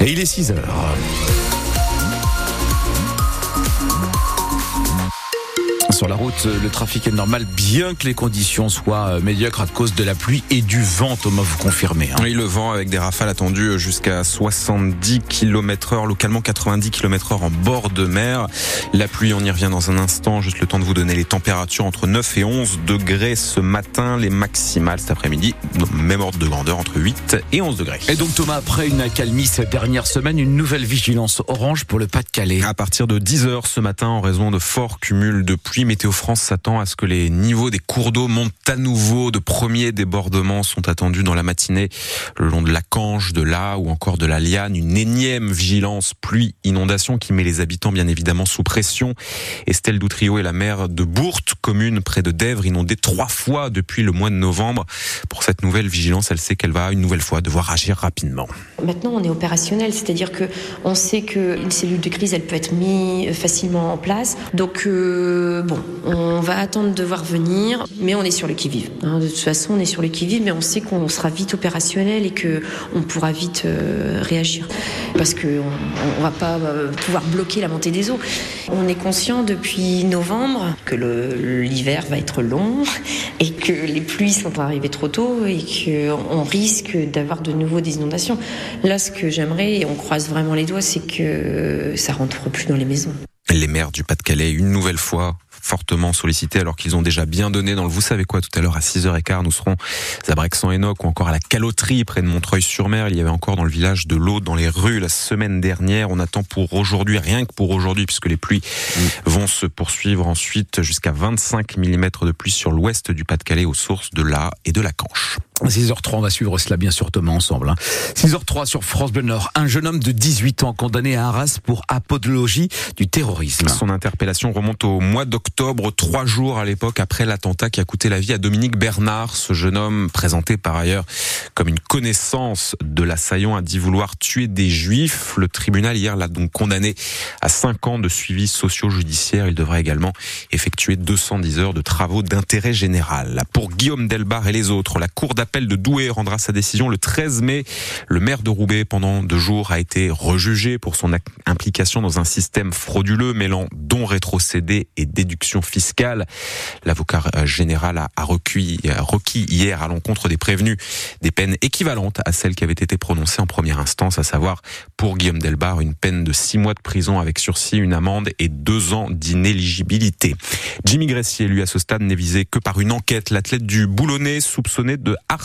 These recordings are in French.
Et il est 6 heures. Sur la route, le trafic est normal, bien que les conditions soient euh, médiocres à cause de la pluie et du vent, Thomas, vous confirmez. Hein. Oui, le vent avec des rafales attendues jusqu'à 70 km heure, localement 90 km heure en bord de mer. La pluie, on y revient dans un instant, juste le temps de vous donner les températures entre 9 et 11 degrés ce matin, les maximales cet après-midi, même ordre de grandeur entre 8 et 11 degrés. Et donc Thomas, après une accalmie cette dernière semaine, une nouvelle vigilance orange pour le Pas-de-Calais. À partir de 10 heures ce matin, en raison de forts cumuls de pluie, Météo France s'attend à ce que les niveaux des cours d'eau montent à nouveau. De premiers débordements sont attendus dans la matinée le long de la Canche, de l'A ou encore de la Liane. Une énième vigilance pluie-inondation qui met les habitants bien évidemment sous pression. Estelle Doutrio est la maire de Bourte, commune près de Dèvres, inondée trois fois depuis le mois de novembre. Pour cette nouvelle vigilance, elle sait qu'elle va une nouvelle fois devoir agir rapidement. Maintenant, on est opérationnel, c'est-à-dire que on sait qu'une cellule de crise, elle peut être mise facilement en place. Donc, euh, bon, on va attendre de voir venir, mais on est sur le qui-vive. Hein. de toute façon, on est sur le qui-vive, mais on sait qu'on sera vite opérationnel et que on pourra vite euh, réagir, parce qu'on on, va pas euh, pouvoir bloquer la montée des eaux. On est conscient depuis novembre que l'hiver va être long et que les pluies sont arrivées trop tôt et qu'on risque d'avoir de nouveau des inondations. Là, ce que j'aimerais, et on croise vraiment les doigts, c'est que ça rentre plus dans les maisons. Les maires du Pas-de-Calais, une nouvelle fois, fortement sollicités alors qu'ils ont déjà bien donné dans le vous savez quoi tout à l'heure à 6h15 nous serons à Brexan-Enoch ou encore à la Caloterie près de Montreuil-sur-Mer. Il y avait encore dans le village de l'eau dans les rues la semaine dernière. On attend pour aujourd'hui rien que pour aujourd'hui puisque les pluies vont se poursuivre ensuite jusqu'à 25 mm de pluie sur l'ouest du Pas-de-Calais aux sources de la et de la Canche 6h03, on va suivre cela bien sûr Thomas ensemble. Hein. 6h03 sur France Bleu Nord. Un jeune homme de 18 ans condamné à Arras pour apologie du terrorisme. Son interpellation remonte au mois d'octobre, trois jours à l'époque après l'attentat qui a coûté la vie à Dominique Bernard. Ce jeune homme, présenté par ailleurs comme une connaissance de l'assaillant, a dit vouloir tuer des juifs. Le tribunal hier l'a donc condamné à 5 ans de suivi socio-judiciaire. Il devra également effectuer 210 heures de travaux d'intérêt général. Pour Guillaume Delbar et les autres, la cour d'appel l'appel de Douai rendra sa décision le 13 mai. Le maire de Roubaix, pendant deux jours, a été rejugé pour son implication dans un système frauduleux mêlant dons rétrocédés et déductions fiscales. L'avocat général a requis, requis hier à l'encontre des prévenus des peines équivalentes à celles qui avaient été prononcées en première instance, à savoir pour Guillaume Delbar une peine de six mois de prison avec sursis, une amende et deux ans d'inéligibilité. Jimmy Gressier, lui, à ce stade, n'est visé que par une enquête. L'athlète du Boulonnais soupçonné de harcèlement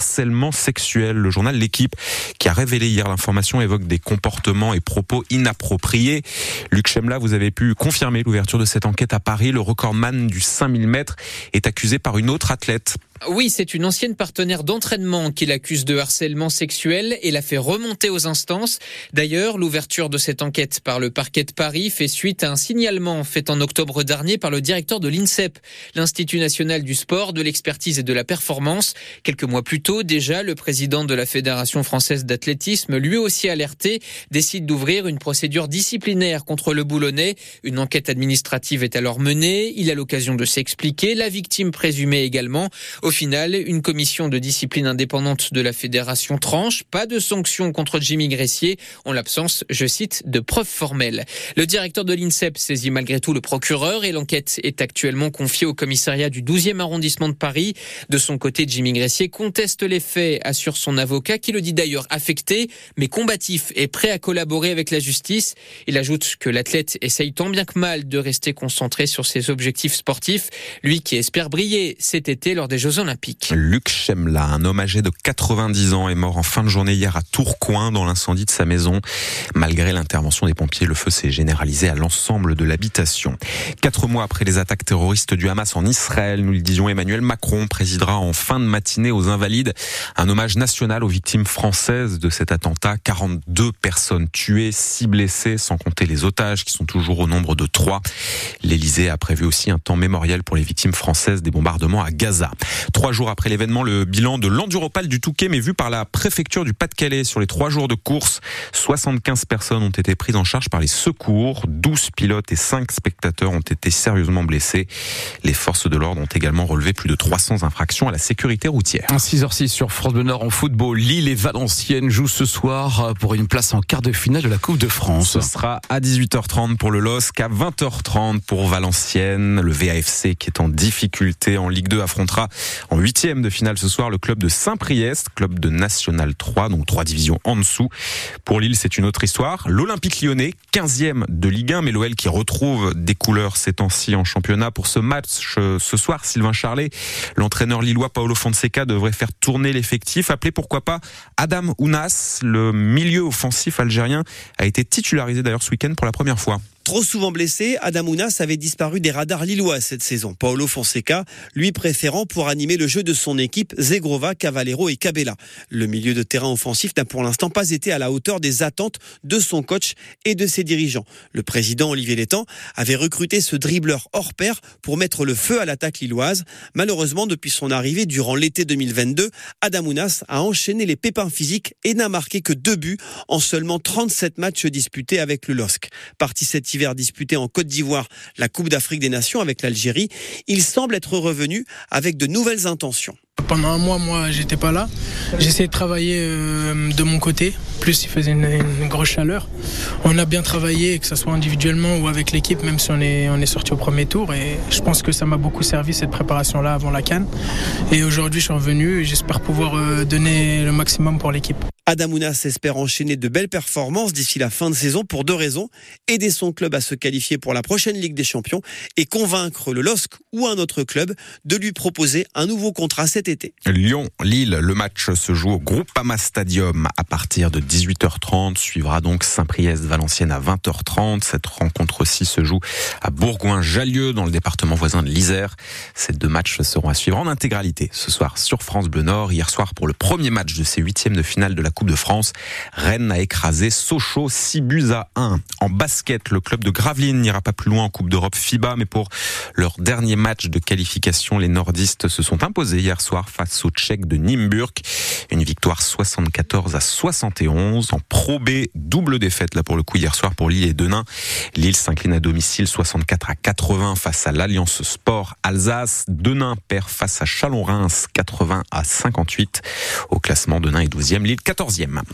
sexuel. Le journal L'équipe, qui a révélé hier l'information, évoque des comportements et propos inappropriés. Luc Chemla, vous avez pu confirmer l'ouverture de cette enquête à Paris. Le recordman du 5000 mètres est accusé par une autre athlète oui, c'est une ancienne partenaire d'entraînement qui l'accuse de harcèlement sexuel et l'a fait remonter aux instances. D'ailleurs, l'ouverture de cette enquête par le parquet de Paris fait suite à un signalement fait en octobre dernier par le directeur de l'INSEP, l'Institut national du sport, de l'expertise et de la performance. Quelques mois plus tôt, déjà, le président de la Fédération française d'athlétisme, lui aussi alerté, décide d'ouvrir une procédure disciplinaire contre le boulonnais. Une enquête administrative est alors menée. Il a l'occasion de s'expliquer. La victime présumée également. Final, une commission de discipline indépendante de la fédération tranche. Pas de sanctions contre Jimmy Gressier en l'absence, je cite, de preuves formelles. Le directeur de l'INSEP saisit malgré tout le procureur et l'enquête est actuellement confiée au commissariat du 12e arrondissement de Paris. De son côté, Jimmy Gressier conteste les faits, assure son avocat qui le dit d'ailleurs affecté, mais combatif et prêt à collaborer avec la justice. Il ajoute que l'athlète essaye tant bien que mal de rester concentré sur ses objectifs sportifs, lui qui espère briller cet été lors des Jeux Luc Chemla, un homme âgé de 90 ans, est mort en fin de journée hier à Tourcoing dans l'incendie de sa maison. Malgré l'intervention des pompiers, le feu s'est généralisé à l'ensemble de l'habitation. Quatre mois après les attaques terroristes du Hamas en Israël, nous le disions, Emmanuel Macron présidera en fin de matinée aux Invalides un hommage national aux victimes françaises de cet attentat. 42 personnes tuées, 6 blessées, sans compter les otages qui sont toujours au nombre de 3. L'Elysée a prévu aussi un temps mémoriel pour les victimes françaises des bombardements à Gaza. Trois jours après l'événement, le bilan de l'Enduropal du Touquet, mais vu par la préfecture du Pas-de-Calais sur les trois jours de course, 75 personnes ont été prises en charge par les secours, 12 pilotes et 5 spectateurs ont été sérieusement blessés. Les forces de l'ordre ont également relevé plus de 300 infractions à la sécurité routière. 6h06 sur France Bleu Nord en football. Lille et Valenciennes jouent ce soir pour une place en quart de finale de la Coupe de France. Ce sera à 18h30 pour le LOSC, à 20h30 pour Valenciennes. Le VAFC qui est en difficulté en Ligue 2 affrontera en huitième de finale ce soir le club de Saint-Priest, club de National 3, donc trois divisions en dessous. Pour Lille, c'est une autre histoire. L'Olympique lyonnais, 15e de Ligue 1, mais l'OL qui retrouve des couleurs ces temps-ci en championnat. Pour ce match euh, ce soir, Sylvain Charlet, l'entraîneur lillois Paolo Fonseca devrait faire tourner l'effectif. Appelé pourquoi pas Adam Ounas, le milieu offensif algérien, a été titularisé d'ailleurs ce week-end pour la première fois. Trop souvent blessé, Adam Ounas avait disparu des radars lillois cette saison. Paolo Fonseca, lui préférant pour animer le jeu de son équipe Zegrova, Cavallero et Cabella. Le milieu de terrain offensif n'a pour l'instant pas été à la hauteur des attentes de son coach et de ses dirigeants. Le président Olivier Létang avait recruté ce dribbleur hors pair pour mettre le feu à l'attaque lilloise. Malheureusement, depuis son arrivée durant l'été 2022, Adam Ounas a enchaîné les pépins physiques et n'a marqué que deux buts en seulement 37 matchs disputés avec le LOSC. Disputé en Côte d'Ivoire la Coupe d'Afrique des Nations avec l'Algérie, il semble être revenu avec de nouvelles intentions. Pendant un mois, moi, j'étais pas là. J'essayais de travailler euh, de mon côté. Plus, il faisait une, grosse chaleur. On a bien travaillé, que ce soit individuellement ou avec l'équipe, même si on est, on sorti au premier tour. Et je pense que ça m'a beaucoup servi, cette préparation-là, avant la Cannes. Et aujourd'hui, je suis revenu et j'espère pouvoir euh, donner le maximum pour l'équipe. Adamounas espère enchaîner de belles performances d'ici la fin de saison pour deux raisons. Aider son club à se qualifier pour la prochaine Ligue des Champions et convaincre le LOSC ou un autre club de lui proposer un nouveau contrat cet été. Lyon-Lille, le match se joue au Groupama Stadium à partir de 18h30. Suivra donc Saint-Priest-Valenciennes à 20h30. Cette rencontre-ci se joue à Bourgoin-Jallieu dans le département voisin de l'Isère. Ces deux matchs seront à suivre en intégralité ce soir sur France Bleu Nord. Hier soir pour le premier match de ces huitièmes de finale de la Coupe de France. Rennes a écrasé Sochaux 6 buts à 1. En basket, le club de Gravelines n'ira pas plus loin en Coupe d'Europe FIBA, mais pour leur dernier match de qualification, les nordistes se sont imposés hier soir face aux Tchèques de Nimburg. Une victoire 74 à 71. En Pro B, double défaite là pour le coup hier soir pour Lille et Denain. Lille s'incline à domicile 64 à 80 face à l'Alliance Sport Alsace. Denain perd face à Chalon-Reims 80 à 58. Au classement, Denain est 12e, Lille 14 14e.